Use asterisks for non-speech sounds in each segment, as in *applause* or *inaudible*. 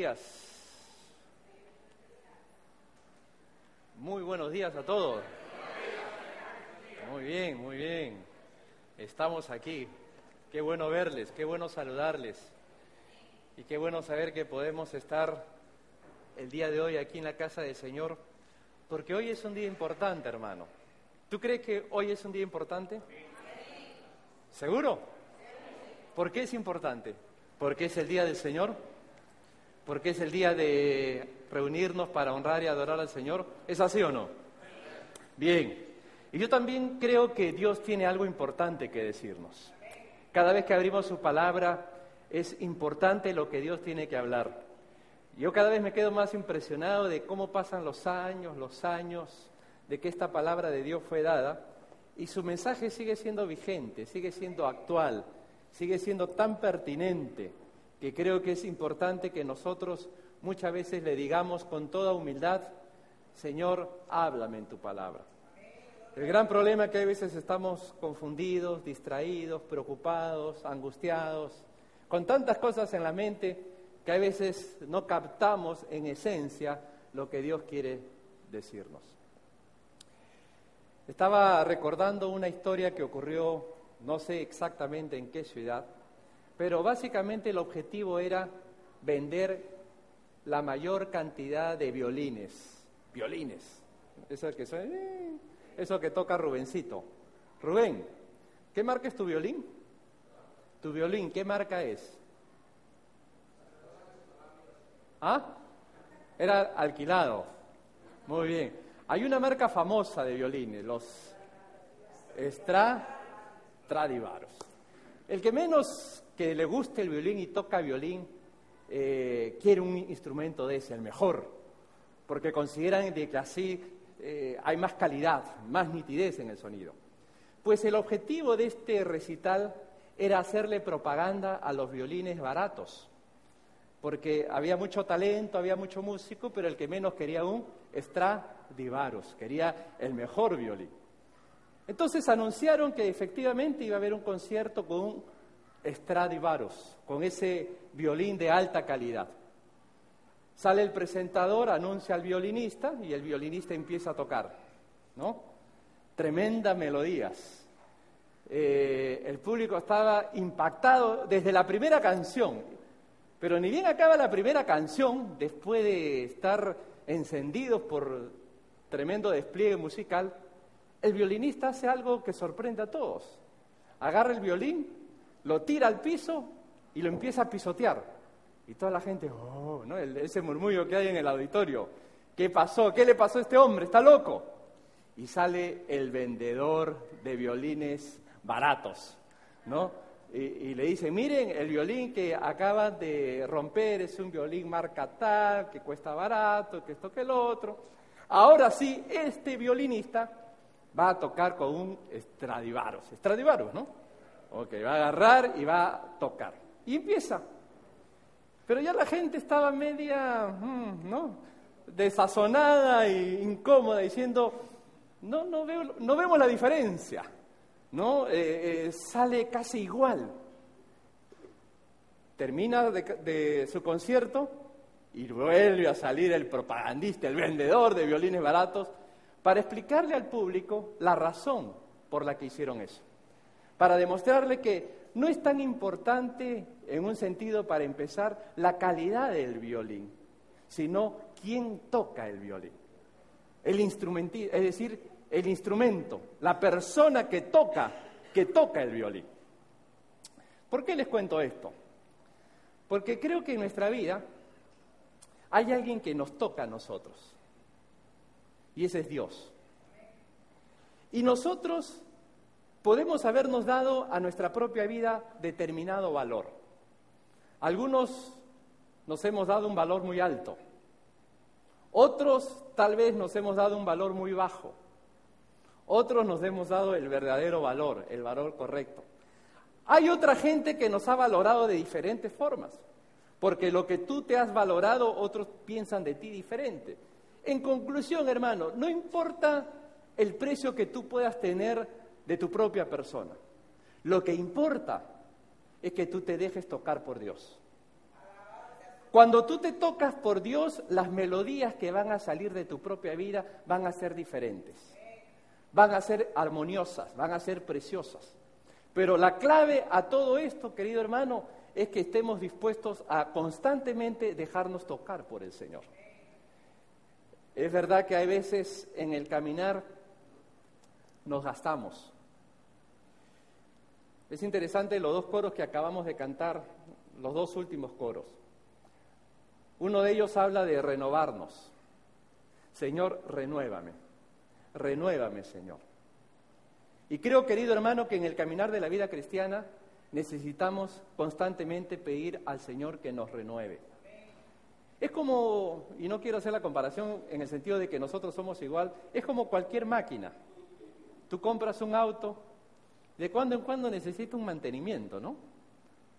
días. Muy buenos días a todos. Muy bien, muy bien. Estamos aquí. Qué bueno verles, qué bueno saludarles. Y qué bueno saber que podemos estar el día de hoy aquí en la casa del Señor, porque hoy es un día importante, hermano. ¿Tú crees que hoy es un día importante? ¿Seguro? ¿Por qué es importante? Porque es el día del Señor, porque es el día de reunirnos para honrar y adorar al Señor. ¿Es así o no? Bien. Y yo también creo que Dios tiene algo importante que decirnos. Cada vez que abrimos su palabra es importante lo que Dios tiene que hablar. Yo cada vez me quedo más impresionado de cómo pasan los años, los años, de que esta palabra de Dios fue dada y su mensaje sigue siendo vigente, sigue siendo actual, sigue siendo tan pertinente que creo que es importante que nosotros muchas veces le digamos con toda humildad, Señor, háblame en tu palabra. El gran problema es que a veces estamos confundidos, distraídos, preocupados, angustiados, con tantas cosas en la mente que a veces no captamos en esencia lo que Dios quiere decirnos. Estaba recordando una historia que ocurrió, no sé exactamente en qué ciudad, pero básicamente el objetivo era vender la mayor cantidad de violines. Violines. Eso que, eh, eso que toca Rubencito. Rubén, ¿qué marca es tu violín? Tu violín, ¿qué marca es? ¿Ah? Era alquilado. Muy bien. Hay una marca famosa de violines, los Stradivaros. El que menos que le guste el violín y toca violín, eh, quiere un instrumento de ese, el mejor, porque consideran que así eh, hay más calidad, más nitidez en el sonido. Pues el objetivo de este recital era hacerle propaganda a los violines baratos, porque había mucho talento, había mucho músico, pero el que menos quería un Stradivaros, quería el mejor violín. Entonces anunciaron que efectivamente iba a haber un concierto con un Stradivaros, con ese violín de alta calidad. Sale el presentador, anuncia al violinista y el violinista empieza a tocar, ¿no? Tremendas melodías. Eh, el público estaba impactado desde la primera canción, pero ni bien acaba la primera canción, después de estar encendidos por tremendo despliegue musical, el violinista hace algo que sorprende a todos. Agarra el violín, lo tira al piso y lo empieza a pisotear. Y toda la gente, oh, ¿no? ese murmullo que hay en el auditorio. ¿Qué pasó? ¿Qué le pasó a este hombre? ¿Está loco? Y sale el vendedor de violines baratos, ¿no? y, le dice, miren, el violín que acaba de romper es un violín marca tal, que cuesta barato, que esto que el otro. Ahora sí, este violinista va a tocar con un Stradivarius. Stradivarius, ¿no? Ok, va a agarrar y va a tocar. Y empieza. Pero ya la gente estaba media, mm, ¿no? Desazonada e incómoda, diciendo, no, no, veo, no vemos la diferencia. ¿no? Eh, eh, sale casi igual. Termina de, su concierto y vuelve a salir el propagandista, el vendedor de violines baratos, para explicarle al público la razón por la que hicieron eso. Para demostrarle que no es tan importante, en un sentido, para empezar, la calidad del violín, sino quién toca el violín. El instrumentista, es decir, el instrumento, la persona que toca, que toca el violín. ¿Por qué les cuento esto? Porque creo que en nuestra vida hay alguien que nos toca a nosotros. Y ese es Dios. Y nosotros podemos habernos dado a nuestra propia vida determinado valor. Algunos nos hemos dado un valor muy alto. Otros tal vez nos hemos dado un valor muy bajo. Otros nos hemos dado el verdadero valor, el valor correcto. Hay otra gente que nos ha valorado de diferentes formas, porque lo que tú te has valorado, otros piensan de ti diferente. En conclusión, hermano, no importa el precio que tú puedas tener de tu propia persona. Lo que importa es que tú te dejes tocar por Dios. Cuando tú te tocas por Dios, las melodías que van a salir de tu propia vida van a ser diferentes. Van a ser armoniosas, van a ser preciosas. Pero la clave a todo esto, querido hermano, es que estemos dispuestos a constantemente dejarnos tocar por el Señor. Es verdad que hay veces en el caminar nos gastamos. Es interesante los dos coros que acabamos de cantar, los dos últimos coros. Uno de ellos habla de renovarnos. Señor, renuévame. Renuévame, Señor. Y creo, querido hermano, que en el caminar de la vida cristiana necesitamos constantemente pedir al Señor que nos renueve. Es como, y no quiero hacer la comparación en el sentido de que nosotros somos igual, es como cualquier máquina. Tú compras un auto, de cuando en cuando necesita un mantenimiento, ¿no?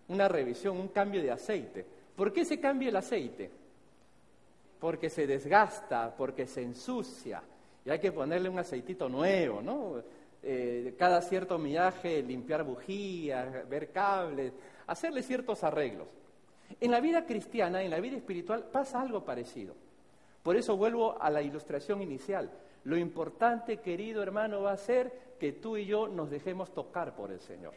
Una revisión, un cambio de aceite. ¿Por qué se cambia el aceite? Porque se desgasta, porque se ensucia, y hay que ponerle un aceitito nuevo, ¿no? Eh, cada cierto millaje, limpiar bujías, ver cables, hacerle ciertos arreglos. En la vida cristiana, en la vida espiritual, pasa algo parecido. Por eso vuelvo a la ilustración inicial. Lo importante, querido hermano, va a ser que tú y yo nos dejemos tocar por el Señor.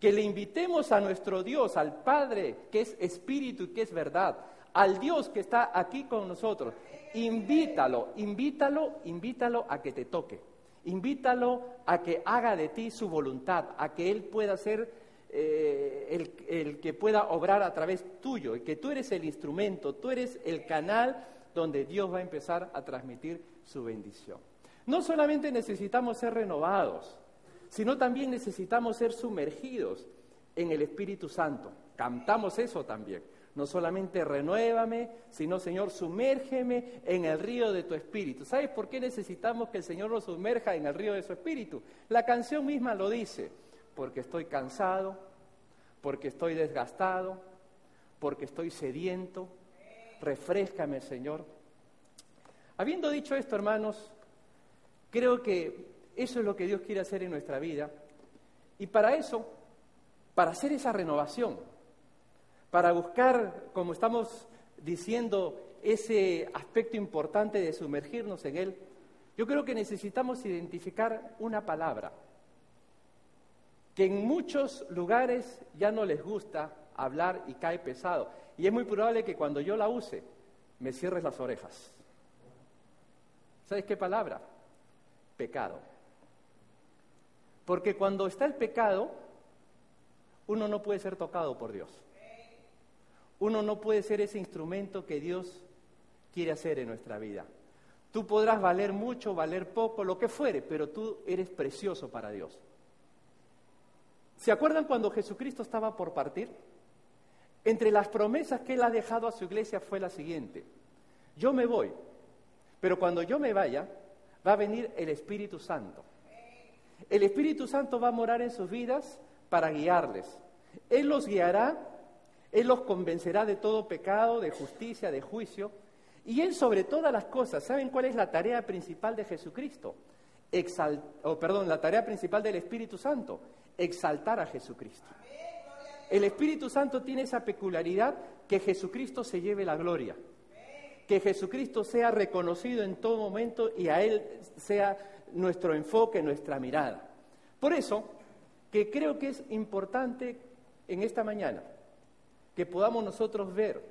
Que le invitemos a nuestro Dios, al Padre, que es espíritu y que es verdad, al Dios que está aquí con nosotros. Invítalo, invítalo, invítalo a que te toque. Invítalo a que haga de ti su voluntad, a que Él pueda ser eh, el, el, que pueda obrar a través tuyo, y que tú eres el instrumento, tú eres el canal donde Dios va a empezar a transmitir su bendición. No solamente necesitamos ser renovados, sino también necesitamos ser sumergidos en el Espíritu Santo. Cantamos eso también. No solamente renuévame, sino Señor, sumérgeme en el río de tu espíritu. ¿Sabes por qué necesitamos que el Señor nos sumerja en el río de su espíritu? La canción misma lo dice, porque estoy cansado, porque estoy desgastado, porque estoy sediento. Refrescame, Señor. Habiendo dicho esto, hermanos, creo que eso es lo que Dios quiere hacer en nuestra vida. Y para eso, para hacer esa renovación, para buscar, como estamos diciendo, ese aspecto importante de sumergirnos en Él, yo creo que necesitamos identificar una palabra que en muchos lugares ya no les gusta hablar y cae pesado. Y es muy probable que cuando yo la use, me cierres las orejas. ¿Sabes qué palabra? Pecado. Porque cuando está el pecado, uno no puede ser tocado por Dios. Uno no puede ser ese instrumento que Dios quiere hacer en nuestra vida. Tú podrás valer mucho, valer poco, lo que fuere, pero tú eres precioso para Dios. ¿Se acuerdan cuando Jesucristo estaba por partir? Entre las promesas que Él ha dejado a su iglesia fue la siguiente. Yo me voy, pero cuando yo me vaya, va a venir el Espíritu Santo. El Espíritu Santo va a morar en sus vidas para guiarles. Él los guiará él los convencerá de todo pecado, de justicia, de juicio. Y Él sobre todas las cosas, ¿saben cuál es la tarea principal de Jesucristo? perdón, la tarea principal del Espíritu Santo, exaltar a Jesucristo. El Espíritu Santo tiene esa peculiaridad que Jesucristo se lleve la gloria, que Jesucristo sea reconocido en todo momento y a Él sea nuestro enfoque, nuestra mirada. Por eso, que creo que es importante en esta mañana que podamos nosotros ver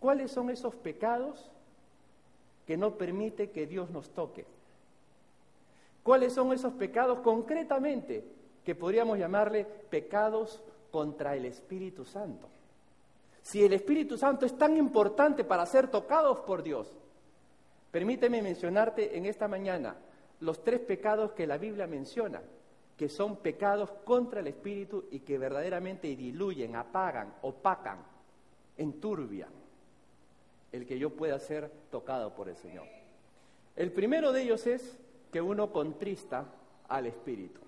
cuáles son esos pecados que no permite que Dios nos toque. ¿Cuáles son esos pecados concretamente que podríamos llamarle pecados contra el Espíritu Santo? Si el Espíritu Santo es tan importante para ser tocados por Dios, permíteme mencionarte en esta mañana los tres pecados que la Biblia menciona que son pecados contra el espíritu y que verdaderamente diluyen, apagan, opacan, enturbian el que yo pueda ser tocado por el Señor. El primero de ellos es que uno contrista al espíritu.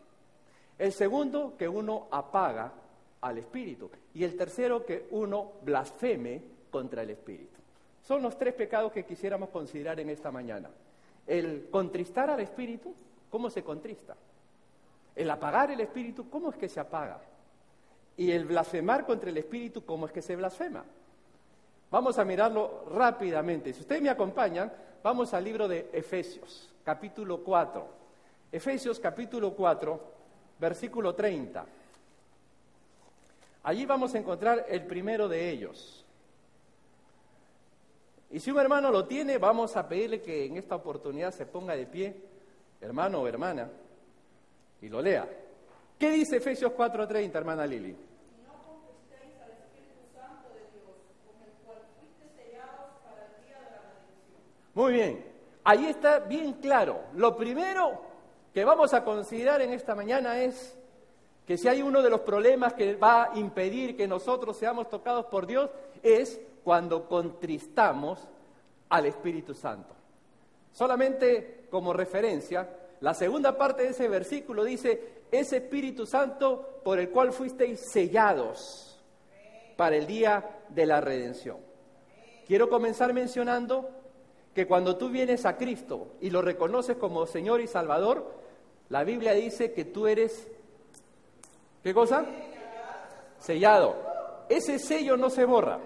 El segundo, que uno apaga al espíritu. Y el tercero, que uno blasfeme contra el espíritu. Son los tres pecados que quisiéramos considerar en esta mañana. El contristar al espíritu, ¿cómo se contrista? El apagar el espíritu, ¿cómo es que se apaga? Y el blasfemar contra el espíritu, ¿cómo es que se blasfema? Vamos a mirarlo rápidamente. Si ustedes me acompañan, vamos al libro de Efesios, capítulo 4. Efesios, capítulo 4, versículo 30. Allí vamos a encontrar el primero de ellos. Y si un hermano lo tiene, vamos a pedirle que en esta oportunidad se ponga de pie, hermano o hermana, y lo lea. ¿Qué dice Efesios 4:30, hermana Lili? Muy bien, ahí está bien claro. Lo primero que vamos a considerar en esta mañana es que si hay uno de los problemas que va a impedir que nosotros seamos tocados por Dios, es cuando contristamos al Espíritu Santo. Solamente como referencia, la segunda parte de ese versículo dice, ese Espíritu Santo por el cual fuisteis sellados para el día de la redención. Quiero comenzar mencionando que cuando tú vienes a Cristo y lo reconoces como Señor y Salvador, la Biblia dice que tú eres, ¿qué cosa? Sellado. Ese sello no se borra.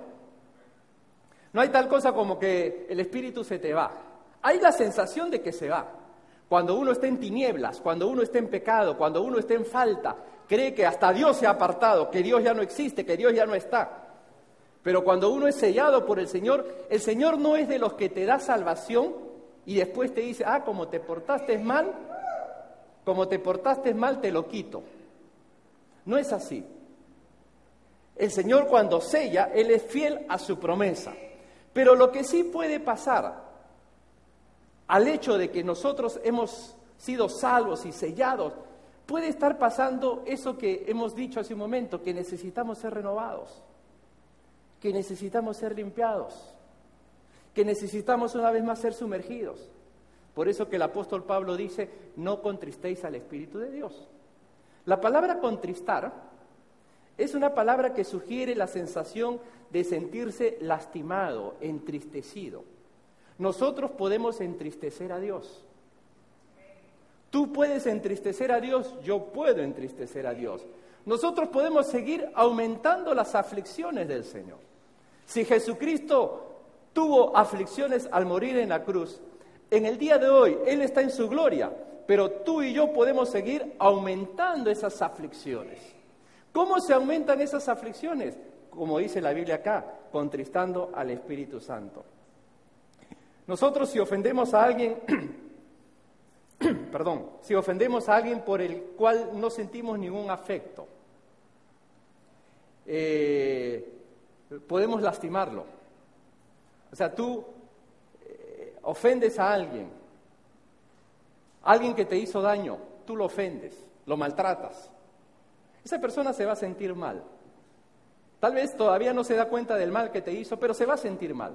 No hay tal cosa como que el espíritu se te va. Hay la sensación de que se va. Cuando uno está en tinieblas, cuando uno está en pecado, cuando uno está en falta, cree que hasta Dios se ha apartado, que Dios ya no existe, que Dios ya no está. Pero cuando uno es sellado por el Señor, el Señor no es de los que te da salvación y después te dice, ah, como te portaste mal, como te portaste mal, te lo quito. No es así. El Señor cuando sella, Él es fiel a su promesa. Pero lo que sí puede pasar al hecho de que nosotros hemos sido salvos y sellados, puede estar pasando eso que hemos dicho hace un momento, que necesitamos ser renovados, que necesitamos ser limpiados, que necesitamos una vez más ser sumergidos. Por eso que el apóstol Pablo dice, no contristéis al Espíritu de Dios. La palabra contristar es una palabra que sugiere la sensación de sentirse lastimado, entristecido. Nosotros podemos entristecer a Dios. Tú puedes entristecer a Dios, yo puedo entristecer a Dios. Nosotros podemos seguir aumentando las aflicciones del Señor. Si Jesucristo tuvo aflicciones al morir en la cruz, en el día de hoy Él está en su gloria, pero tú y yo podemos seguir aumentando esas aflicciones. ¿Cómo se aumentan esas aflicciones? Como dice la Biblia acá, contristando al Espíritu Santo. Nosotros si ofendemos a alguien, *clears throat* perdón, si ofendemos a alguien por el cual no sentimos ningún afecto, eh, podemos lastimarlo. O sea, tú ofendes a alguien, alguien que te hizo daño, tú lo ofendes, lo maltratas, esa persona se va a sentir mal. Tal vez todavía no se da cuenta del mal que te hizo, pero se va a sentir mal.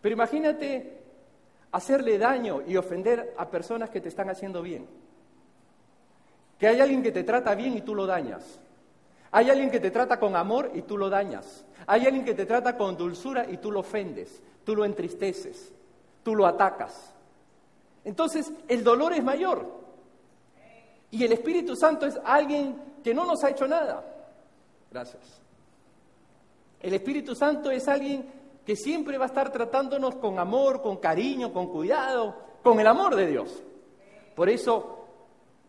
Pero imagínate hacerle daño y ofender a personas que te están haciendo bien. Que hay alguien que te trata bien y tú lo dañas. Hay alguien que te trata con amor y tú lo dañas. Hay alguien que te trata con dulzura y tú lo ofendes, tú lo entristeces tú lo atacas. Entonces, el dolor es mayor. Y el Espíritu Santo es alguien que no nos ha hecho nada. Gracias. El Espíritu Santo es alguien que siempre va a estar tratándonos con amor, con cariño, con cuidado, con el amor de Dios. Por eso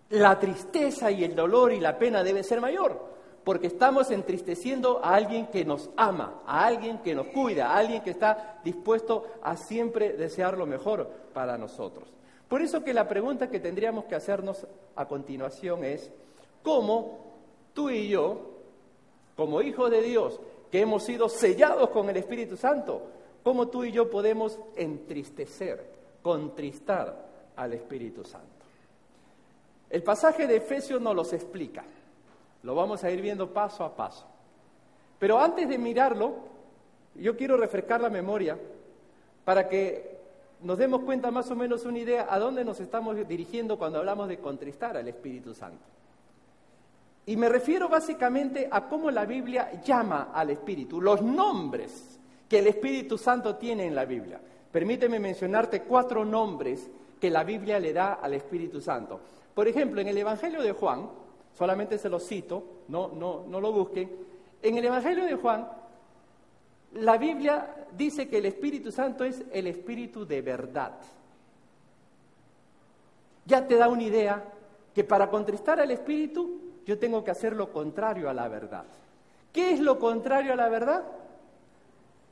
la tristeza y el dolor y la pena debe ser mayor porque estamos entristeciendo a alguien que nos ama, a alguien que nos cuida, a alguien que está dispuesto a siempre desear lo mejor para nosotros. Por eso que la pregunta que tendríamos que hacernos a continuación es, ¿cómo tú y yo, como hijos de Dios, que hemos sido sellados con el Espíritu Santo, cómo tú y yo podemos entristecer, contristar al Espíritu Santo? El pasaje de Efesios nos los explica. Lo vamos a ir viendo paso a paso. Pero antes de mirarlo, yo quiero refrescar la memoria para que nos demos cuenta más o menos una idea a dónde nos estamos dirigiendo cuando hablamos de contristar al Espíritu Santo. Y me refiero básicamente a cómo la Biblia llama al Espíritu, los nombres que el Espíritu Santo tiene en la Biblia. Permíteme mencionarte cuatro nombres que la Biblia le da al Espíritu Santo. Por ejemplo, en el Evangelio de Juan, solamente se lo cito, no, no, no lo busquen. En el Evangelio de Juan, la Biblia dice que el Espíritu Santo es el Espíritu de verdad. Ya te da una idea que para contristar al Espíritu yo tengo que hacer lo contrario a la verdad. ¿Qué es lo contrario a la verdad?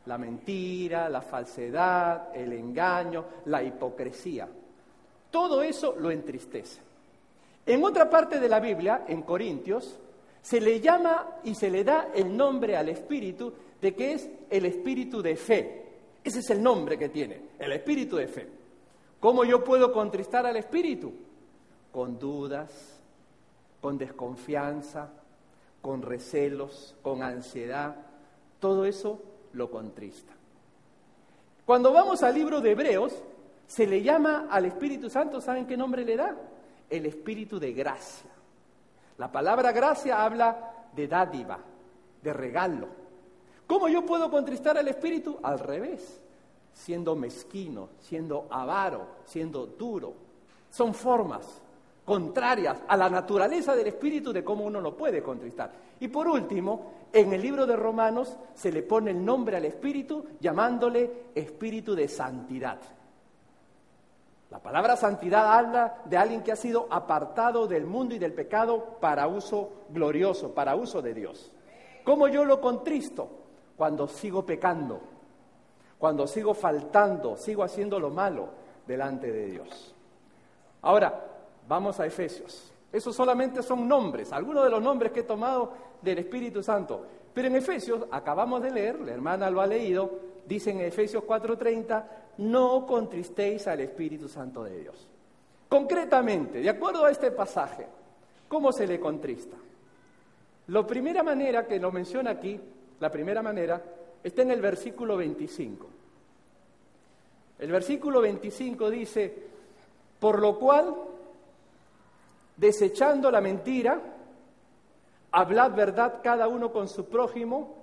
La mentira, la falsedad, el engaño, la hipocresía. Todo eso lo entristece. En otra parte de la Biblia, en Corintios, se le llama y se le da el nombre al Espíritu de que es el Espíritu de fe. Ese es el nombre que tiene, el Espíritu de fe. ¿Cómo yo puedo contristar al Espíritu? Con dudas, con desconfianza, con recelos, con ansiedad. Todo eso lo contrista. Cuando vamos al libro de Hebreos, se le llama al Espíritu Santo, ¿saben qué nombre le da? El Espíritu de gracia. La palabra gracia habla de dádiva, de regalo. ¿Cómo yo puedo contristar al Espíritu? Al revés, siendo mezquino, siendo avaro, siendo duro. Son formas contrarias a la naturaleza del Espíritu de cómo uno lo puede contristar. Y por último, en el libro de Romanos se le pone el nombre al Espíritu llamándole Espíritu de Santidad. La palabra santidad habla de alguien que ha sido apartado del mundo y del pecado para uso glorioso, para uso de Dios. ¿Cómo yo lo contristo? Cuando sigo pecando, cuando sigo faltando, sigo haciendo lo malo delante de Dios. Ahora, vamos a Efesios. Esos solamente son nombres, algunos de los nombres que he tomado del Espíritu Santo. Pero en Efesios, acabamos de leer, la hermana lo ha leído, dice en Efesios 4:30, no contristéis al Espíritu Santo de Dios. Concretamente, de acuerdo a este pasaje, ¿cómo se le contrista? La primera manera que lo menciona aquí, la primera manera, está en el versículo 25. El versículo 25 dice, por lo cual, desechando la mentira, hablad verdad cada uno con su prójimo,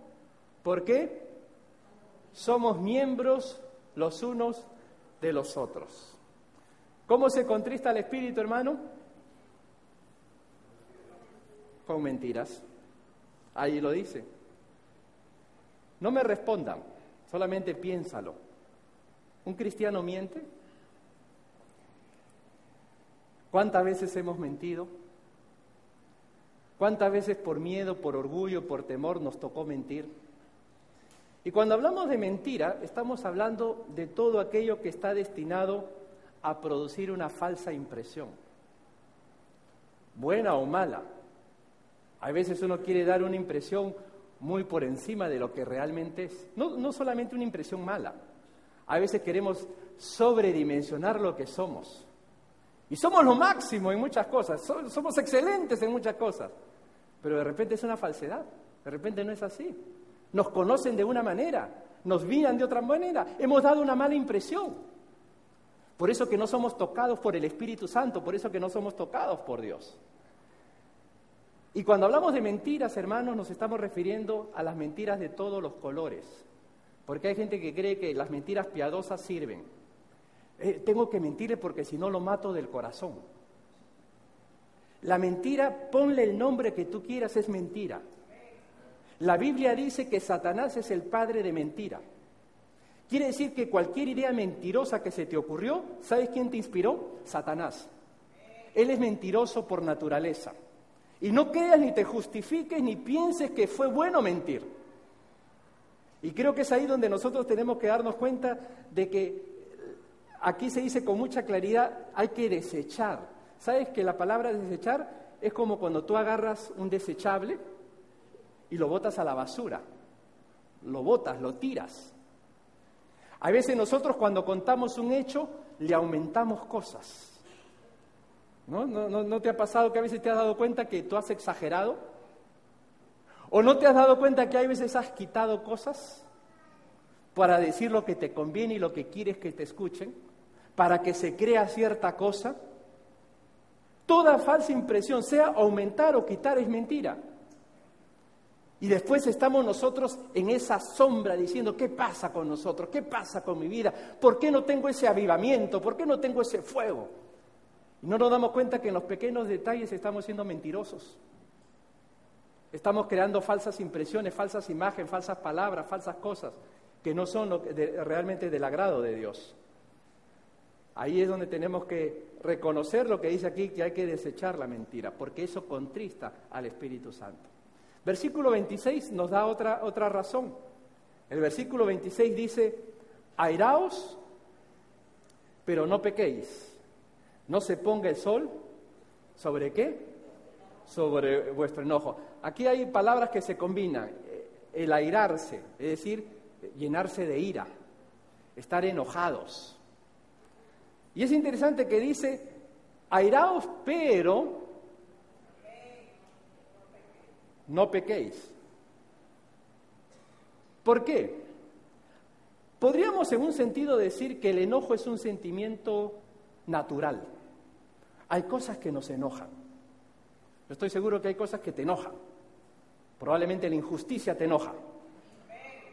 ¿por qué? Somos miembros los unos de los otros. ¿Cómo se contrista el espíritu, hermano? Con mentiras. Ahí lo dice. No me respondan, solamente piénsalo. ¿Un cristiano miente? ¿Cuántas veces hemos mentido? ¿Cuántas veces por miedo, por orgullo, por temor nos tocó mentir? Y cuando hablamos de mentira, estamos hablando de todo aquello que está destinado a producir una falsa impresión, buena o mala. A veces uno quiere dar una impresión muy por encima de lo que realmente es. No, no solamente una impresión mala. A veces queremos sobredimensionar lo que somos. Y somos lo máximo en muchas cosas, somos excelentes en muchas cosas. Pero de repente es una falsedad, de repente no es así nos conocen de una manera, nos miran de otra manera, hemos dado una mala impresión. Por eso que no somos tocados por el Espíritu Santo, por eso que no somos tocados por Dios. Y cuando hablamos de mentiras, hermanos, nos estamos refiriendo a las mentiras de todos los colores. Porque hay gente que cree que las mentiras piadosas sirven. Eh, tengo que mentirle porque si no lo mato del corazón. La mentira, ponle el nombre que tú quieras, es mentira. La Biblia dice que Satanás es el padre de mentira. Quiere decir que cualquier idea mentirosa que se te ocurrió, ¿sabes quién te inspiró? Satanás. Él es mentiroso por naturaleza. Y no creas ni te justifiques ni pienses que fue bueno mentir. Y creo que es ahí donde nosotros tenemos que darnos cuenta de que aquí se dice con mucha claridad, hay que desechar. ¿Sabes que la palabra desechar es como cuando tú agarras un desechable y lo botas a la basura. Lo botas, lo tiras. A veces nosotros cuando contamos un hecho le aumentamos cosas. ¿No? ¿No, no, te ha pasado que a veces te has dado cuenta que tú has exagerado? ¿O no te has dado cuenta que a veces has quitado cosas para decir lo que te conviene y lo que quieres que te escuchen? Para que se crea cierta cosa. Toda falsa impresión, sea aumentar o quitar, es mentira. Y después estamos nosotros en esa sombra diciendo, ¿qué pasa con nosotros? ¿Qué pasa con mi vida? ¿Por qué no tengo ese avivamiento? ¿Por qué no tengo ese fuego? Y no nos damos cuenta que en los pequeños detalles estamos siendo mentirosos. Estamos creando falsas impresiones, falsas imágenes, falsas palabras, falsas cosas que no son realmente del agrado de Dios. Ahí es donde tenemos que reconocer lo que dice aquí, que hay que desechar la mentira, porque eso contrista al Espíritu Santo. Versículo 26 nos da otra, otra razón. El versículo 26 dice, airaos, pero no pequéis. No se ponga el sol sobre qué? Sobre vuestro enojo. Aquí hay palabras que se combinan. El airarse, es decir, llenarse de ira, estar enojados. Y es interesante que dice, airaos, pero no pequéis. ¿Por qué? Podríamos en un sentido decir que el enojo es un sentimiento natural. Hay cosas que nos enojan. estoy seguro que hay cosas que te enojan. Probablemente la injusticia te enoja.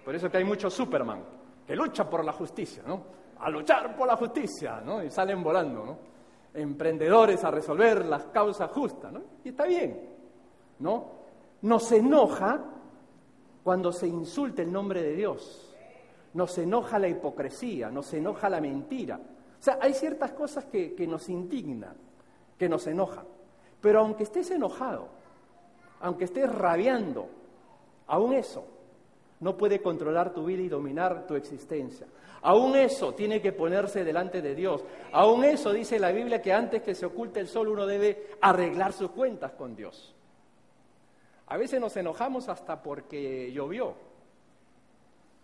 Por eso que hay muchos Superman que luchan por la justicia, ¿no? A luchar por la justicia, ¿no? Y salen volando, ¿no? Emprendedores a resolver las causas justas, ¿no? Y está bien, ¿no? Nos enoja cuando se insulta el nombre de Dios. Nos enoja la hipocresía, nos enoja la mentira. O sea, hay ciertas cosas que, que nos indignan, que nos enojan. Pero aunque estés enojado, aunque estés rabiando, aún eso no puede controlar tu vida y dominar tu existencia. Aún eso tiene que ponerse delante de Dios. Aún eso dice la Biblia que antes que se oculte el sol uno debe arreglar sus cuentas con Dios. A veces nos enojamos hasta porque llovió,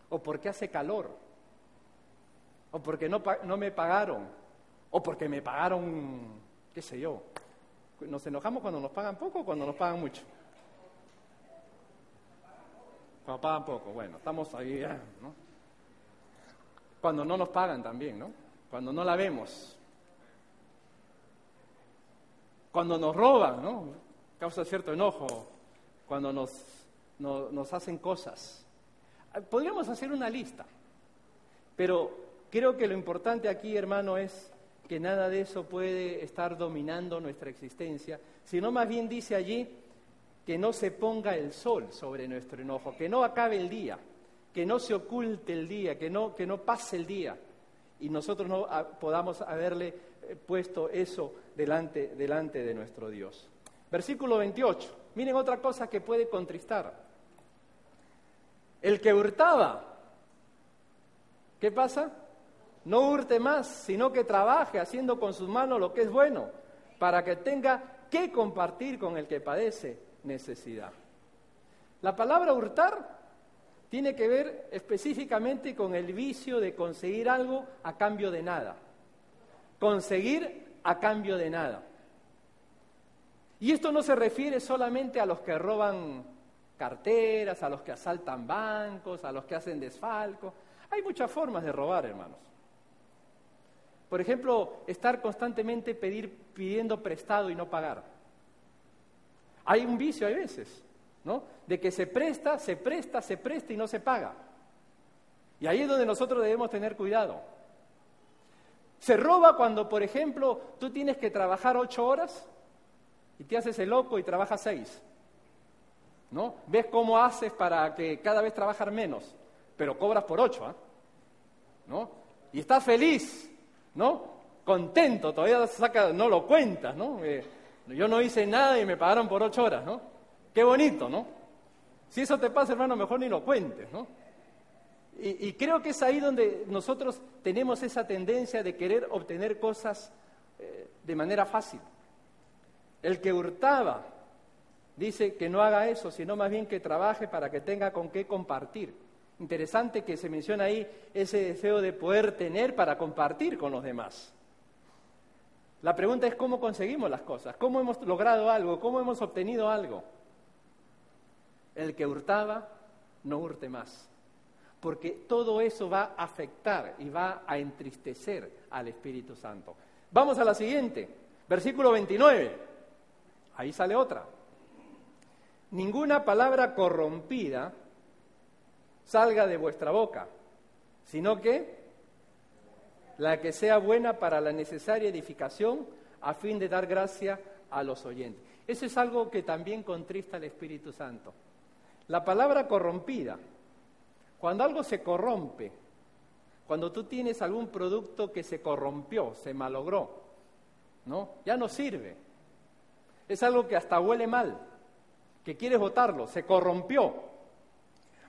o porque hace calor, o porque no, no me pagaron, o porque me pagaron, qué sé yo. Nos enojamos cuando nos pagan poco o cuando nos pagan mucho. Cuando pagan poco, bueno, estamos ahí, ¿no? Cuando no nos pagan también, ¿no? Cuando no la vemos. Cuando nos roban, ¿no? Causa cierto enojo. Cuando nos, nos hacen cosas. Podríamos hacer una lista, pero creo que lo importante aquí, hermano, es que nada de eso puede estar dominando nuestra existencia, sino más bien dice allí que no se ponga el sol sobre nuestro enojo, que no acabe el día, que no se oculte el día, que no, que no pase el día y nosotros no podamos haberle eh, puesto eso delante, delante de nuestro Dios. Versículo 28. Miren otra cosa que puede contristar. El que hurtaba, ¿qué pasa? No hurte más, sino que trabaje haciendo con sus manos lo que es bueno, para que tenga que compartir con el que padece necesidad. La palabra hurtar tiene que ver específicamente con el vicio de conseguir algo a cambio de nada. Conseguir a cambio de nada. Y esto no se refiere solamente a los que roban carteras, a los que asaltan bancos, a los que hacen desfalco. Hay muchas formas de robar, hermanos. Por ejemplo, estar constantemente pedir, pidiendo prestado y no pagar. Hay un vicio a veces, ¿no? De que se presta, se presta, se presta y no se paga. Y ahí es donde nosotros debemos tener cuidado. Se roba cuando, por ejemplo, tú tienes que trabajar ocho horas y te haces el loco y trabajas seis. ¿No? Ves cómo haces para que cada vez trabajar menos, pero cobras por ocho, ¿ah? ¿no? Y estás feliz, ¿no? Contento, todavía saca, no lo cuentas, ¿no? Eh, yo no hice nada y me pagaron por ocho horas, ¿no? Qué bonito, ¿no? Si eso te pasa, hermano, mejor ni lo cuentes, ¿no? Y, creo que es ahí donde nosotros tenemos esa tendencia de querer obtener cosas eh, de manera fácil. El que hurtaba dice que no haga eso, sino más bien que trabaje para que tenga con qué compartir. Interesante que se menciona ahí ese deseo de poder tener para compartir con los demás. La pregunta es cómo conseguimos las cosas, cómo hemos logrado algo, cómo hemos obtenido algo. El que hurtaba, no hurte más, porque todo eso va a afectar y va a entristecer al Espíritu Santo. Vamos a la siguiente, versículo 29. Ahí sale otra. Ninguna palabra corrompida salga de vuestra boca, sino que la que sea buena para la necesaria edificación a fin de dar gracia a los oyentes. Eso es algo que también contrista al Espíritu Santo. La palabra corrompida, cuando algo se corrompe, cuando tú tienes algún producto que se corrompió, se malogró, ¿no? Ya no sirve. Es algo que hasta huele mal, que quieres botarlo, se corrompió.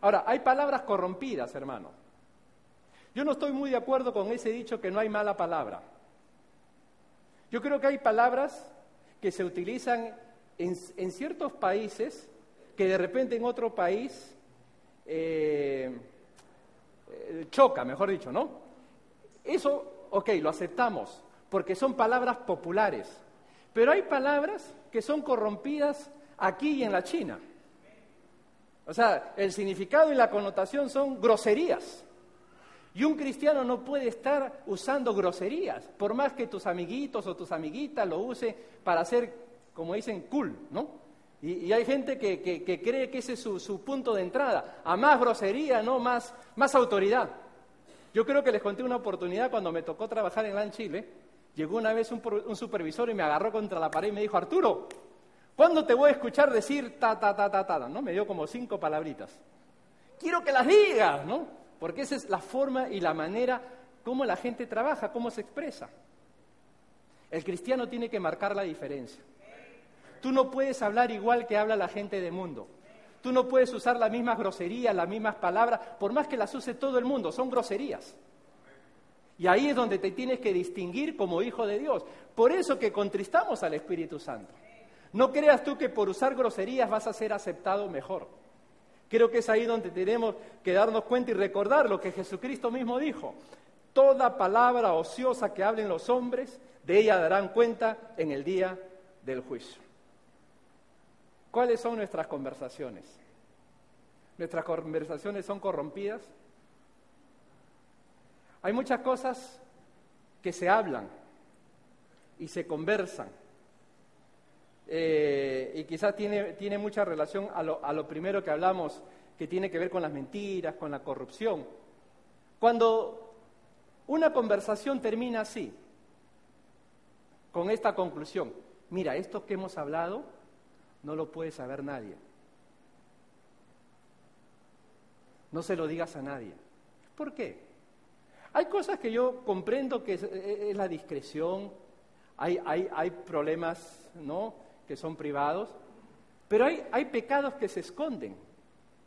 Ahora, hay palabras corrompidas, hermano. Yo no estoy muy de acuerdo con ese dicho que no hay mala palabra. Yo creo que hay palabras que se utilizan en, ciertos países que de repente en otro país eh, eh, choca, mejor dicho, ¿no? Eso, ok, lo aceptamos, porque son palabras populares, pero hay palabras que son corrompidas aquí y en la China. O sea, el significado y la connotación son groserías. Y un cristiano no puede estar usando groserías, por más que tus amiguitos o tus amiguitas lo usen para hacer, como dicen, cool, ¿no? Y, hay gente que, cree que ese es su, punto de entrada, a más grosería, ¿no? Más, más autoridad. Yo creo que les conté una oportunidad cuando me tocó trabajar en LAN Chile. Llegó una vez un supervisor y me agarró contra la pared y me dijo, Arturo, ¿cuándo te voy a escuchar decir ta, ta, ta, ta, ta? ¿no? Me dio como cinco palabritas. Quiero que las digas, ¿no? Porque esa es la forma y la manera como la gente trabaja, cómo se expresa. El cristiano tiene que marcar la diferencia. Tú no puedes hablar igual que habla la gente del mundo. Tú no puedes usar las mismas groserías, las mismas palabras, por más que las use todo el mundo, son groserías. Y ahí es donde te tienes que distinguir como hijo de Dios. Por eso que contristamos al Espíritu Santo. No creas tú que por usar groserías vas a ser aceptado mejor. Creo que es ahí donde tenemos que darnos cuenta y recordar lo que Jesucristo mismo dijo. Toda palabra ociosa que hablen los hombres, de ella darán cuenta en el día del juicio. ¿Cuáles son nuestras conversaciones? ¿Nuestras conversaciones son corrompidas? Hay muchas cosas que se hablan y se conversan. Eh, y quizás tiene, tiene, mucha relación a lo, a lo primero que hablamos, que tiene que ver con las mentiras, con la corrupción. Cuando una conversación termina así, con esta conclusión, mira, esto que hemos hablado no lo puede saber nadie. No se lo digas a nadie. ¿Por qué? Hay cosas que yo comprendo que es, la discreción, hay, hay, hay, problemas ¿no? Que son privados, pero hay, hay pecados que se esconden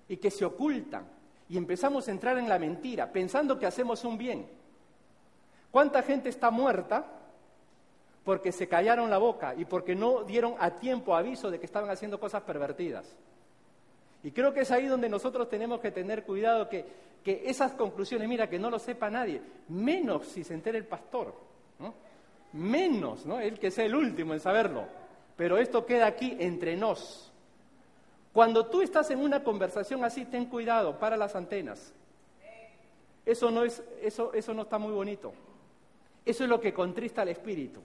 y que se ocultan y empezamos a entrar en la mentira pensando que hacemos un bien. ¿Cuánta gente está muerta porque se callaron la boca y porque no dieron a tiempo aviso de que estaban haciendo cosas pervertidas. Y creo que es ahí donde nosotros tenemos que tener cuidado que, que esas conclusiones, mira, que no lo sepa nadie, menos si se entere el pastor, ¿no? menos, ¿no? Él que sea el último en saberlo. Pero esto queda aquí entre nos. Cuando tú estás en una conversación así, ten cuidado, para las antenas. Eso no, es, eso, eso no está muy bonito. Eso es lo que contrista al espíritu.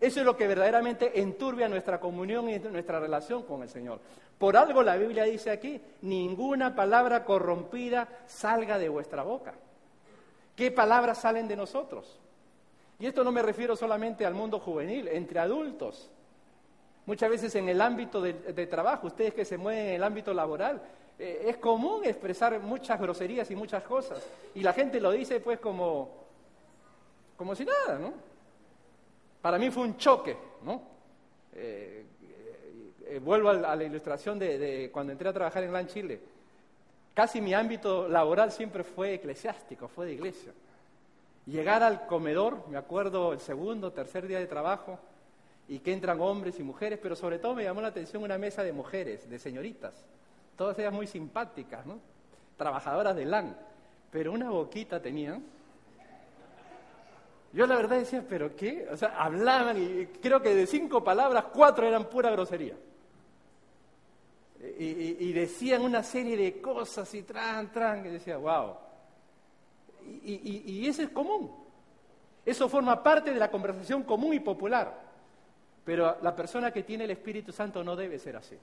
Eso es lo que verdaderamente enturbia nuestra comunión y nuestra relación con el Señor. Por algo la Biblia dice aquí, ninguna palabra corrompida salga de vuestra boca. ¿Qué palabras salen de nosotros? Y esto no me refiero solamente al mundo juvenil, entre adultos. Muchas veces en el ámbito de, trabajo, ustedes que se mueven en el ámbito laboral, eh, es común expresar muchas groserías y muchas cosas. Y la gente lo dice pues como, como si nada, ¿no? Para mí fue un choque, ¿no? Eh, eh, vuelvo a, la ilustración de, cuando entré a trabajar en LAN Chile. Casi mi ámbito laboral siempre fue eclesiástico, fue de iglesia. Llegar al comedor, me acuerdo el segundo, tercer día de trabajo, y que entran hombres y mujeres, pero sobre todo me llamó la atención una mesa de mujeres, de señoritas, todas ellas muy simpáticas, ¿no? Trabajadoras de LAN, pero una boquita tenían yo la verdad decía, ¿pero qué? O sea, hablaban y creo que de cinco palabras, cuatro eran pura grosería. Y, decían una serie de cosas y tran, tran, que decía, wow. Y, y eso es común. Eso forma parte de la conversación común y popular. Pero la persona que tiene el Espíritu Santo no debe ser así.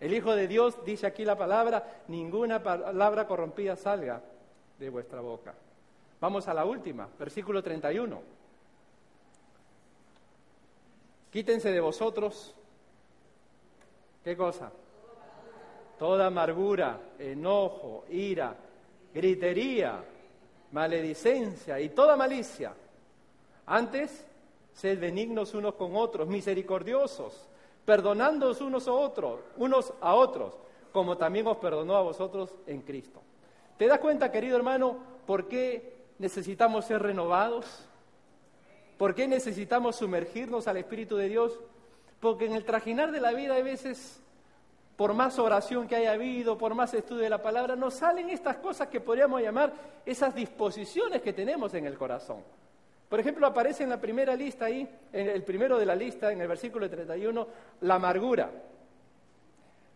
El Hijo de Dios dice aquí la palabra, ninguna palabra corrompida salga de vuestra boca. Vamos a la última, versículo 31. Quítense de vosotros ¿Qué cosa? Toda amargura, enojo, ira, gritería, maledicencia y toda malicia. Antes, sed benignos unos con otros, misericordiosos, perdonándoos unos a otros, unos a otros, como también os perdonó a vosotros en Cristo. ¿Te das cuenta, querido hermano, por qué necesitamos ser renovados? ¿Por qué necesitamos sumergirnos al Espíritu de Dios? Porque en el trajinar de la vida hay veces, por más oración que haya habido, por más estudio de la palabra, nos salen estas cosas que podríamos llamar esas disposiciones que tenemos en el corazón. Por ejemplo, aparece en la primera lista ahí, en el primero de la lista, en el versículo 31, la amargura.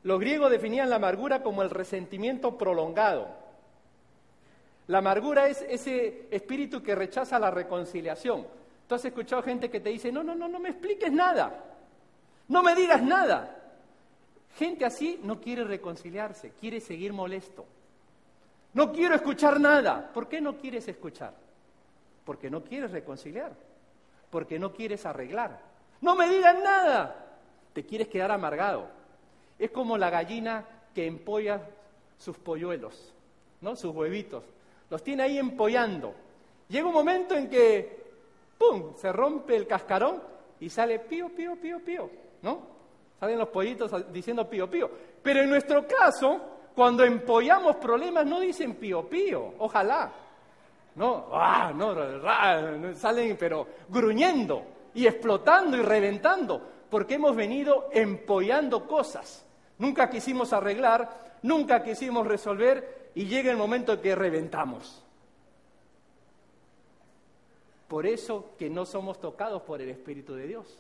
Los griegos definían la amargura como el resentimiento prolongado. La amargura es ese espíritu que rechaza la reconciliación. Tú has escuchado gente que te dice, no, no, no, no me expliques nada, no me digas nada. Gente así no quiere reconciliarse, quiere seguir molesto. No quiero escuchar nada. ¿Por qué no quieres escuchar? Porque no quieres reconciliar, porque no quieres arreglar. No me digan nada. Te quieres quedar amargado. Es como la gallina que empolla sus polluelos, ¿no? Sus huevitos. Los tiene ahí empollando. Llega un momento en que, ¡pum!, se rompe el cascarón y sale pío, pío, pío, pío, ¿no? Salen los pollitos diciendo pío, pío. Pero en nuestro caso, cuando empollamos problemas, no dicen pío, pío, ojalá. No, ah, no, salen pero gruñendo y explotando y reventando, porque hemos venido empollando cosas. Nunca quisimos arreglar, nunca quisimos resolver y llega el momento en que reventamos. Por eso que no somos tocados por el Espíritu de Dios.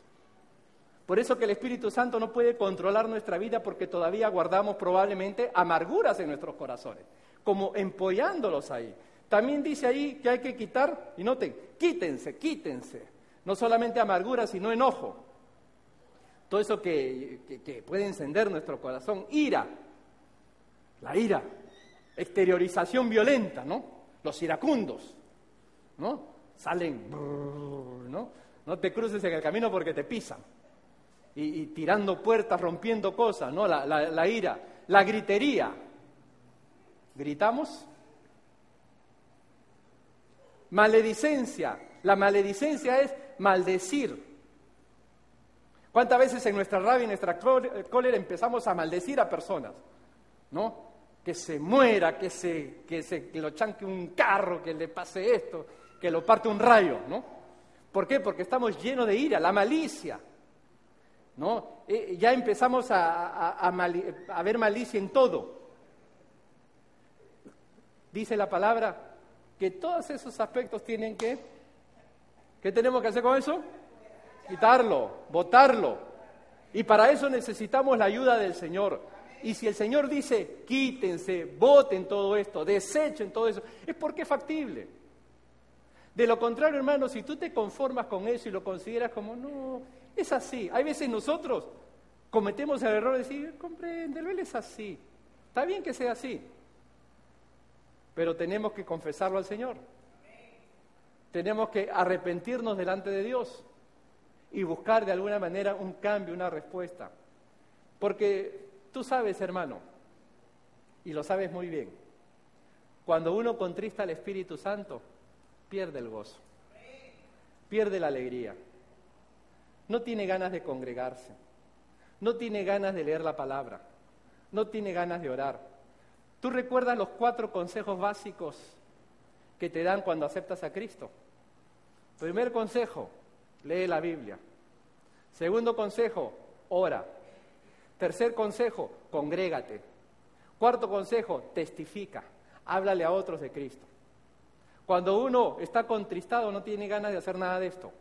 Por eso que el Espíritu Santo no puede controlar nuestra vida porque todavía guardamos probablemente amarguras en nuestros corazones, como empollándolos ahí. También dice ahí que hay que quitar, y noten, quítense, quítense. No solamente amargura, sino enojo. Todo eso que, puede encender nuestro corazón. Ira, la ira, exteriorización violenta, ¿no? Los iracundos, ¿no? Salen, ¿no? No te cruces en el camino porque te pisan. Y, tirando puertas, rompiendo cosas, ¿no? la ira, la gritería. ¿Gritamos? Maledicencia. La maledicencia es maldecir. ¿Cuántas veces en nuestra rabia y nuestra cólera empezamos a maldecir a personas? ¿No? Que se muera, que, se, que, se, lo chanque un carro, que le pase esto, que lo parte un rayo, ¿no? ¿Por qué? Porque estamos llenos de ira, la malicia. ¿No? Eh, ya empezamos a, a ver malicia en todo. Dice la palabra, que todos esos aspectos tienen que, ¿qué tenemos que hacer con eso? Quitarlo, votarlo. Y para eso necesitamos la ayuda del Señor. Y si el Señor dice, quítense, voten todo esto, desechen todo eso, es porque es factible. De lo contrario, hermano, si tú te conformas con eso y lo consideras como, no, es así. Hay veces nosotros cometemos el error de decir, compréndelo, él es así. Está bien que sea así pero tenemos que confesarlo al Señor. Tenemos que arrepentirnos delante de Dios y buscar de alguna manera un cambio, una respuesta. Porque tú sabes, hermano, y lo sabes muy bien, cuando uno contrista al Espíritu Santo, pierde el gozo, pierde la alegría, no tiene ganas de congregarse, no tiene ganas de leer la palabra, no tiene ganas de orar, ¿Tú recuerdas los cuatro consejos básicos que te dan cuando aceptas a Cristo? Primer consejo, lee la Biblia. Segundo consejo, ora. Tercer consejo, congrégate. Cuarto consejo, testifica. Háblale a otros de Cristo. Cuando uno está contristado no tiene ganas de hacer nada de esto.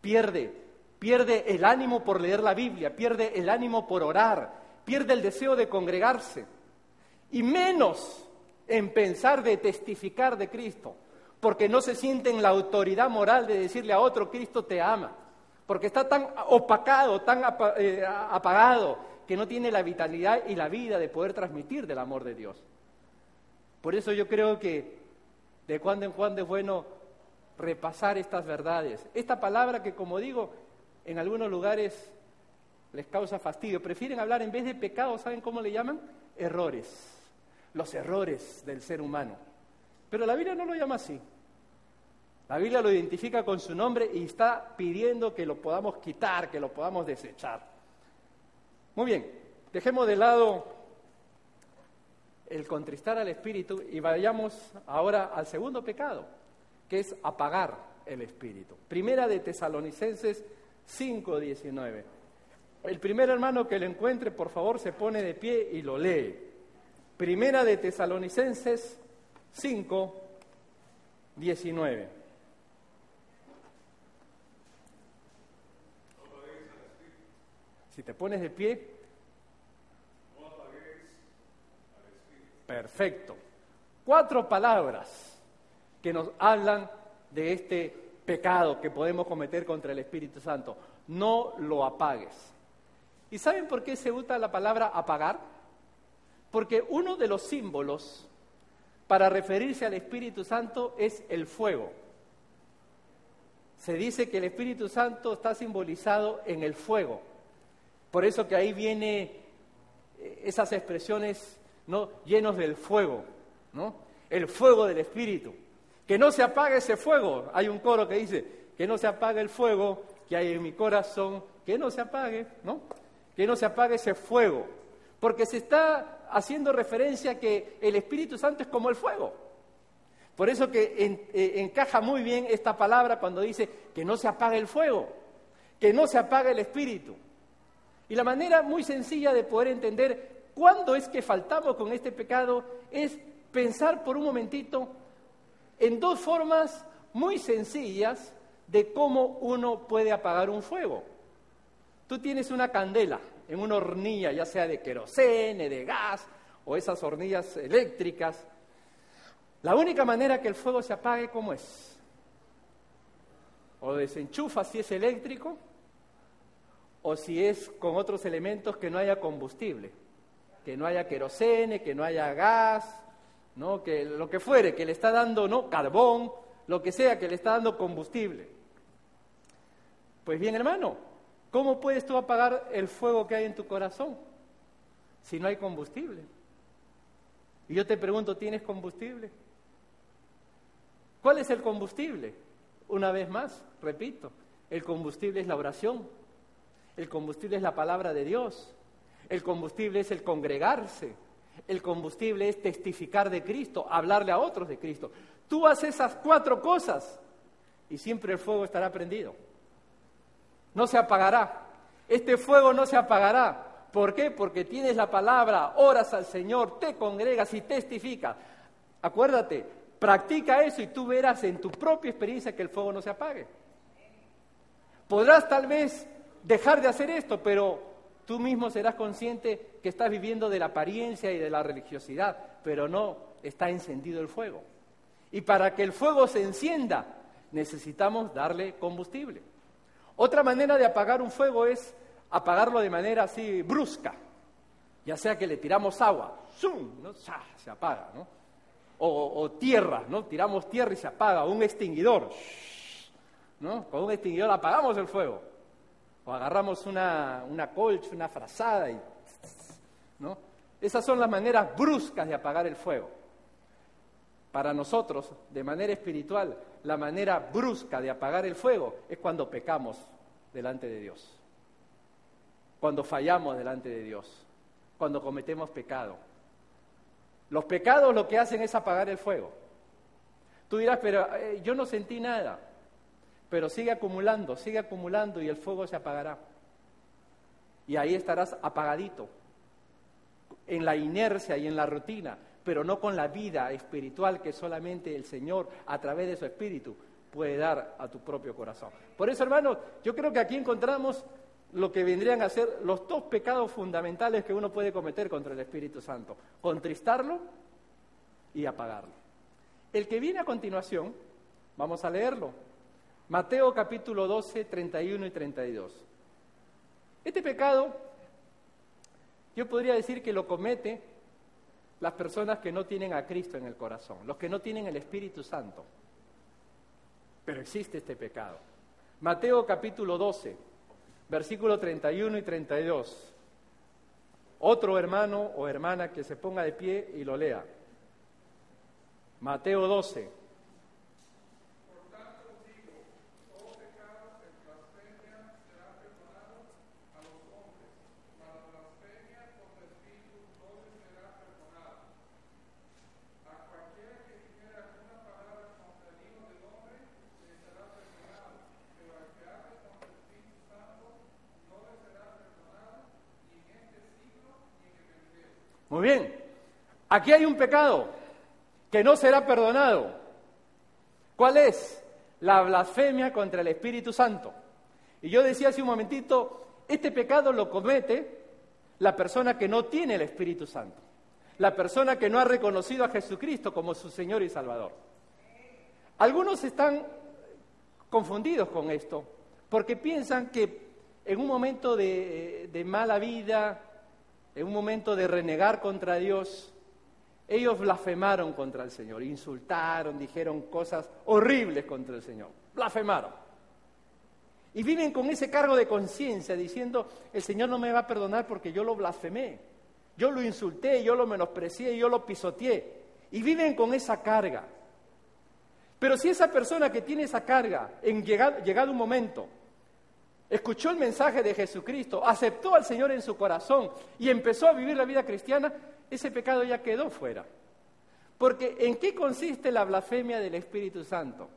Pierde, pierde el ánimo por leer la Biblia, pierde el ánimo por orar, pierde el deseo de congregarse y menos en pensar de testificar de Cristo, porque no se siente en la autoridad moral de decirle a otro, Cristo te ama, porque está tan opacado, tan eh, apagado, que no tiene la vitalidad y la vida de poder transmitir del amor de Dios. Por eso yo creo que de cuando en cuando es bueno repasar estas verdades. Esta palabra que, como digo, en algunos lugares les causa fastidio. Prefieren hablar en vez de pecado, ¿saben cómo le llaman? Errores. Los errores del ser humano. Pero la Biblia no lo llama así. La Biblia lo identifica con su nombre y está pidiendo que lo podamos quitar, que lo podamos desechar. Muy bien, dejemos de lado el contristar al Espíritu y vayamos ahora al segundo pecado, que es apagar el Espíritu. Primera de Tesalonicenses 5:19. El primer hermano que lo encuentre, por favor, se pone de pie y lo lee. Primera de Tesalonicenses 5, 19. Si te pones de pie. Perfecto. Cuatro palabras que nos hablan de este pecado que podemos cometer contra el Espíritu Santo. No lo apagues. ¿Y saben por qué se usa la palabra apagar? Porque uno de los símbolos para referirse al Espíritu Santo es el fuego. Se dice que el Espíritu Santo está simbolizado en el fuego. Por eso que ahí viene eh, esas expresiones ¿no? llenos del fuego, ¿no? El fuego del Espíritu. Que no se apague ese fuego. Hay un coro que dice, que no se apague el fuego que hay en mi corazón, que no se apague, ¿no? Que no se apague ese fuego. Porque se está haciendo referencia a que el Espíritu Santo es como el fuego. Por eso que eh, encaja muy bien esta palabra cuando dice que no se apague el fuego, que no se apague el Espíritu. Y la manera muy sencilla de poder entender cuándo es que faltamos con este pecado es pensar por un momentito en dos formas muy sencillas de cómo uno puede apagar un fuego. Tú tienes una candela en una hornilla, ya sea de querosene, de gas o esas hornillas eléctricas. La única manera que el fuego se apague, ¿cómo es? O desenchufa si es eléctrico, o si es con otros elementos que no haya combustible, que no haya querosene, que no haya gas, ¿no? que lo que fuere, que le está dando ¿no? carbón, lo que sea, que le está dando combustible. Pues bien, hermano, ¿cómo puedes tú apagar el fuego que hay en tu corazón si no hay combustible? Y yo te pregunto, ¿tienes combustible? ¿Cuál es el combustible? Una vez más, repito, el combustible es la oración, el combustible es la palabra de Dios, el combustible es el congregarse, el combustible es testificar de Cristo, hablarle a otros de Cristo. Tú haces esas cuatro cosas y siempre el fuego estará prendido. No se apagará. Este fuego no se apagará. ¿Por qué? Porque tienes la palabra, oras al Señor, te congregas y testificas. Acuérdate, practica eso y tú verás en tu propia experiencia que el fuego no se apague. Podrás tal vez dejar de hacer esto, pero Tú mismo serás consciente que estás viviendo de la apariencia y de la religiosidad, pero no está encendido el fuego. Y para que el fuego se encienda, necesitamos darle combustible. Otra manera de apagar un fuego es apagarlo de manera así brusca, ya sea que le tiramos agua, ¡zum! ¿no? se apaga, ¿no? O, o, tierra, ¿no? Tiramos tierra y se apaga, un extinguidor, ¿no? Con un extinguidor apagamos el fuego. O agarramos una, una colcha, una frazada y... ¿no? Esas son las maneras bruscas de apagar el fuego. Para nosotros, de manera espiritual, la manera brusca de apagar el fuego es cuando pecamos delante de Dios, cuando fallamos delante de Dios, cuando cometemos pecado. Los pecados lo que hacen es apagar el fuego. Tú dirás, pero eh, yo no sentí nada pero sigue acumulando, sigue acumulando y el fuego se apagará. Y ahí estarás apagadito, en la inercia y en la rutina, pero no con la vida espiritual que solamente el Señor, a través de su espíritu, puede dar a tu propio corazón. Por eso, hermanos, yo creo que aquí encontramos lo que vendrían a ser los dos pecados fundamentales que uno puede cometer contra el Espíritu Santo, contristarlo y apagarlo. El que viene a continuación, vamos a leerlo, Mateo capítulo 12, 31 y 32. Este pecado, yo podría decir que lo comete las personas que no tienen a Cristo en el corazón, los que no tienen el Espíritu Santo. Pero existe este pecado. Mateo capítulo 12, versículo 31 y 32. Otro hermano o hermana que se ponga de pie y lo lea. Mateo 12. Muy bien, aquí hay un pecado que no será perdonado. ¿Cuál es? La blasfemia contra el Espíritu Santo. Y yo decía hace un momentito, este pecado lo comete la persona que no tiene el Espíritu Santo, la persona que no ha reconocido a Jesucristo como su Señor y Salvador. Algunos están confundidos con esto, porque piensan que en un momento de, de mala vida, en un momento de renegar contra Dios, ellos blasfemaron contra el Señor, insultaron, dijeron cosas horribles contra el Señor, blasfemaron. Y viven con ese cargo de conciencia diciendo, el Señor no me va a perdonar porque yo lo blasfemé, yo lo insulté, yo lo menosprecié, yo lo pisoteé. Y viven con esa carga. Pero si esa persona que tiene esa carga, en llegado, llegado un momento, escuchó el mensaje de Jesucristo, aceptó al Señor en su corazón y empezó a vivir la vida cristiana, ese pecado ya quedó fuera. Porque ¿en qué consiste la blasfemia del Espíritu Santo?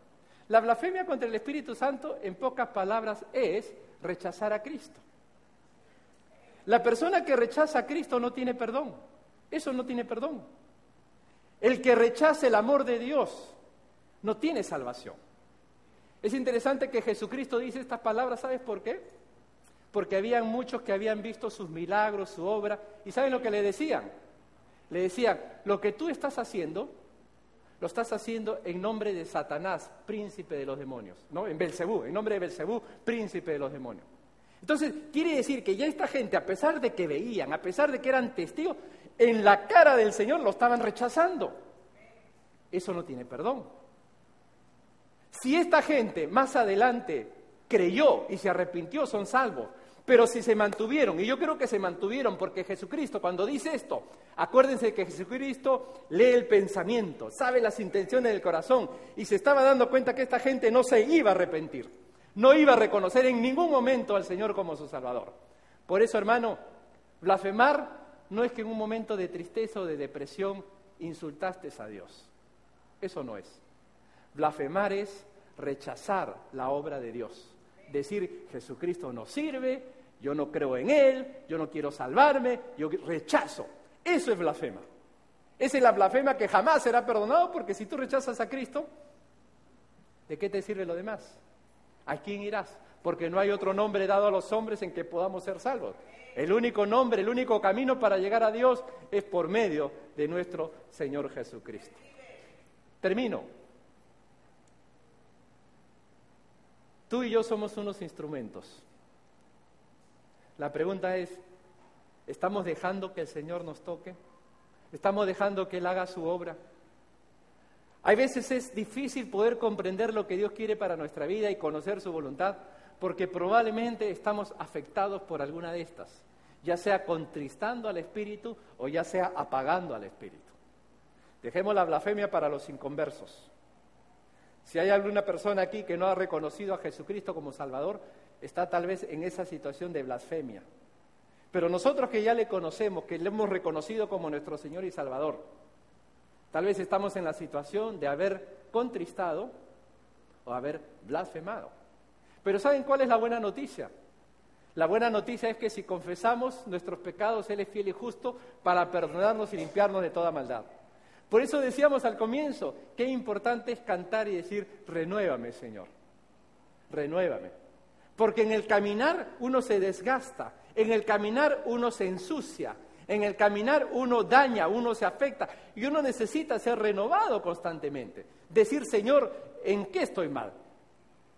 La blasfemia contra el Espíritu Santo, en pocas palabras, es rechazar a Cristo. La persona que rechaza a Cristo no tiene perdón. Eso no tiene perdón. El que rechaza el amor de Dios no tiene salvación. Es interesante que Jesucristo dice estas palabras, ¿sabes por qué? Porque habían muchos que habían visto sus milagros, su obra, y ¿saben lo que le decían? Le decían, lo que tú estás haciendo, lo estás haciendo en nombre de Satanás, príncipe de los demonios, ¿no? En Belcebú, en nombre de Belcebú, príncipe de los demonios. Entonces, quiere decir que ya esta gente, a pesar de que veían, a pesar de que eran testigos, en la cara del Señor lo estaban rechazando. Eso no tiene perdón. Si esta gente más adelante creyó y se arrepintió, son salvos. Pero si se mantuvieron, y yo creo que se mantuvieron porque Jesucristo cuando dice esto, acuérdense que Jesucristo lee el pensamiento, sabe las intenciones del corazón y se estaba dando cuenta que esta gente no se iba a arrepentir, no iba a reconocer en ningún momento al Señor como su Salvador. Por eso, hermano, blasfemar no es que en un momento de tristeza o de depresión insultaste a Dios. Eso no es. Blasfemar es rechazar la obra de Dios. Decir, Jesucristo no sirve, yo no creo en Él, yo no quiero salvarme, yo rechazo. Eso es blasfema. Esa es la blasfema que jamás será perdonado porque si tú rechazas a Cristo, ¿de qué te sirve lo demás? ¿A quién irás? Porque no hay otro nombre dado a los hombres en que podamos ser salvos. El único nombre, el único camino para llegar a Dios es por medio de nuestro Señor Jesucristo. Termino. Tú y yo somos unos instrumentos. La pregunta es, ¿estamos dejando que el Señor nos toque? ¿Estamos dejando que Él haga su obra? Hay veces es difícil poder comprender lo que Dios quiere para nuestra vida y conocer su voluntad, porque probablemente estamos afectados por alguna de estas, ya sea contristando al Espíritu o ya sea apagando al Espíritu. Dejemos la blasfemia para los inconversos. Si hay alguna persona aquí que no ha reconocido a Jesucristo como Salvador, está tal vez en esa situación de blasfemia. Pero nosotros que ya le conocemos, que le hemos reconocido como nuestro Señor y Salvador, tal vez estamos en la situación de haber contristado o haber blasfemado. Pero ¿saben cuál es la buena noticia? La buena noticia es que si confesamos nuestros pecados, Él es fiel y justo para perdonarnos y limpiarnos de toda maldad. Por eso decíamos al comienzo, qué importante es cantar y decir, renuévame, Señor, renuévame. Porque en el caminar uno se desgasta, en el caminar uno se ensucia, en el caminar uno daña, uno se afecta y uno necesita ser renovado constantemente. Decir, Señor, ¿en qué estoy mal?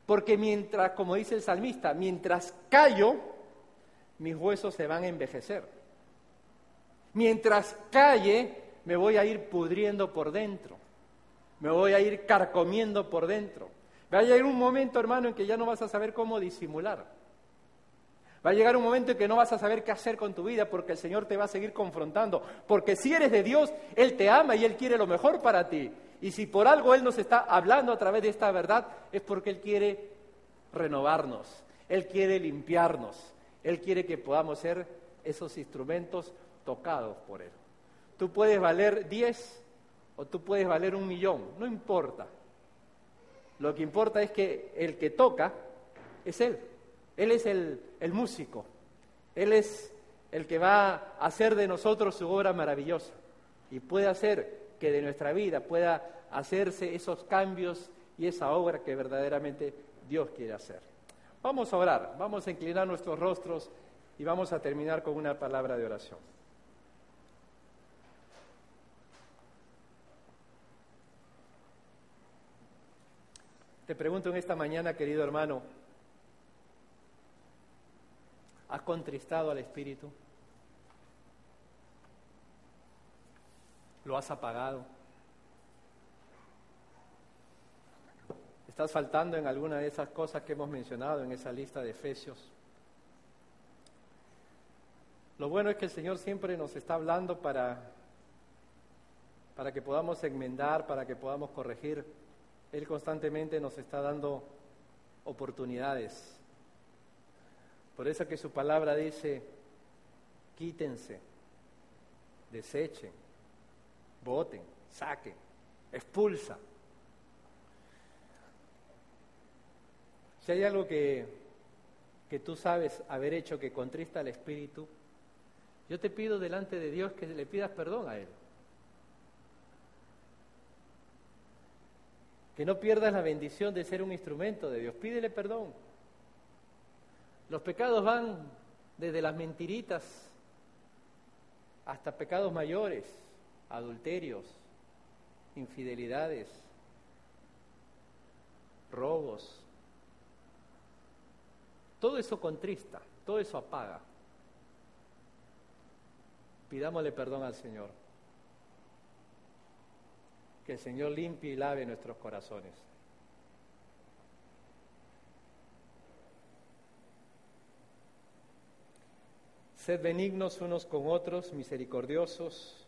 Porque mientras, como dice el salmista, mientras callo, mis huesos se van a envejecer. Mientras calle, me voy a ir pudriendo por dentro, me voy a ir carcomiendo por dentro. Va a llegar un momento, hermano, en que ya no vas a saber cómo disimular. Va a llegar un momento en que no vas a saber qué hacer con tu vida porque el Señor te va a seguir confrontando. Porque si eres de Dios, Él te ama y Él quiere lo mejor para ti. Y si por algo Él nos está hablando a través de esta verdad, es porque Él quiere renovarnos, Él quiere limpiarnos, Él quiere que podamos ser esos instrumentos tocados por Él. Tú puedes valer 10 o tú puedes valer un millón, no importa. Lo que importa es que el que toca es Él. Él es el, el músico. Él es el que va a hacer de nosotros su obra maravillosa y puede hacer que de nuestra vida pueda hacerse esos cambios y esa obra que verdaderamente Dios quiere hacer. Vamos a orar, vamos a inclinar nuestros rostros y vamos a terminar con una palabra de oración. Te pregunto en esta mañana, querido hermano, ¿has contristado al Espíritu? ¿Lo has apagado? ¿Estás faltando en alguna de esas cosas que hemos mencionado en esa lista de Efesios? Lo bueno es que el Señor siempre nos está hablando para, para que podamos enmendar, para que podamos corregir él constantemente nos está dando oportunidades. Por eso que su palabra dice, quítense, desechen, voten, saquen, expulsa. Si hay algo que, que tú sabes haber hecho que contrista al Espíritu, yo te pido delante de Dios que le pidas perdón a Él. Que no pierdas la bendición de ser un instrumento de Dios. Pídele perdón. Los pecados van desde las mentiritas hasta pecados mayores, adulterios, infidelidades, robos. Todo eso contrista, todo eso apaga. Pidámosle perdón al Señor que el Señor limpie y lave nuestros corazones. Sed benignos unos con otros, misericordiosos,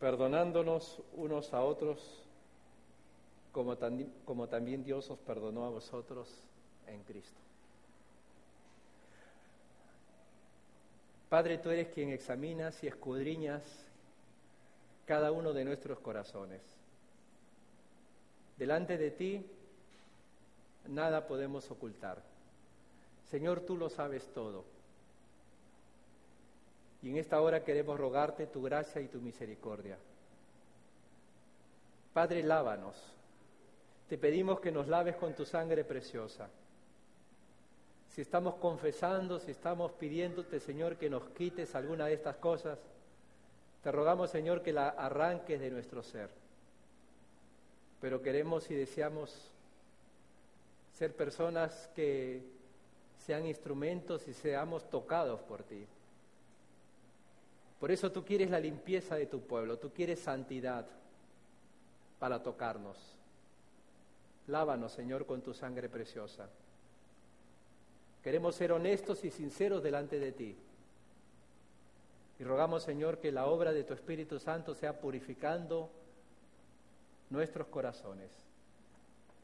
perdonándonos unos a otros, como, como también Dios os perdonó a vosotros en Cristo. Padre, tú eres quien examinas y escudriñas cada uno de nuestros corazones. Delante de ti nada podemos ocultar. Señor, tú lo sabes todo. Y en esta hora queremos rogarte tu gracia y tu misericordia. Padre, lávanos. Te pedimos que nos laves con tu sangre preciosa. Si estamos confesando, si estamos pidiéndote, Señor, que nos quites alguna de estas cosas, te rogamos, Señor, que la arranques de nuestro ser pero queremos y deseamos ser personas que sean instrumentos y seamos tocados por ti. Por eso tú quieres la limpieza de tu pueblo, tú quieres santidad para tocarnos. Lávanos, Señor, con tu sangre preciosa. Queremos ser honestos y sinceros delante de ti. Y rogamos, Señor, que la obra de tu Espíritu Santo sea purificando nuestros corazones.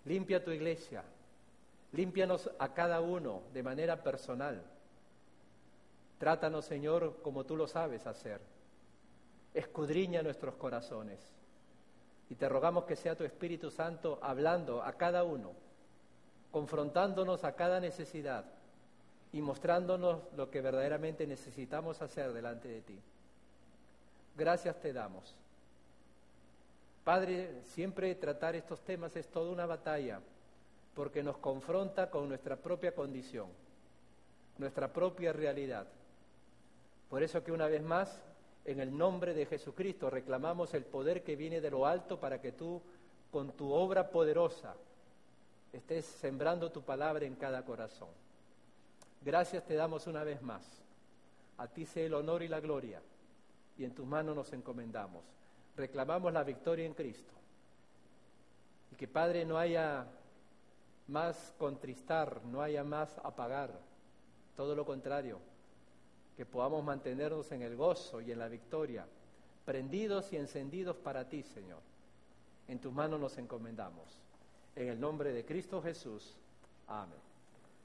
Limpia tu iglesia, límpianos a cada uno de manera personal. Trátanos, Señor, como tú lo sabes hacer. Escudriña nuestros corazones. Y te rogamos que sea tu Espíritu Santo hablando a cada uno, confrontándonos a cada necesidad y mostrándonos lo que verdaderamente necesitamos hacer delante de ti. Gracias te damos. Padre, siempre tratar estos temas es toda una batalla, porque nos confronta con nuestra propia condición, nuestra propia realidad. Por eso que una vez más, en el nombre de Jesucristo, reclamamos el poder que viene de lo alto para que tú, con tu obra poderosa, estés sembrando tu palabra en cada corazón. Gracias te damos una vez más. A ti sea el honor y la gloria, y en tus manos nos encomendamos reclamamos la victoria en Cristo. Y que Padre no haya más contristar, no haya más apagar todo lo contrario, que podamos mantenernos en el gozo y en la victoria, prendidos y encendidos para ti, Señor. En tus manos nos encomendamos. En el nombre de Cristo Jesús. Amén.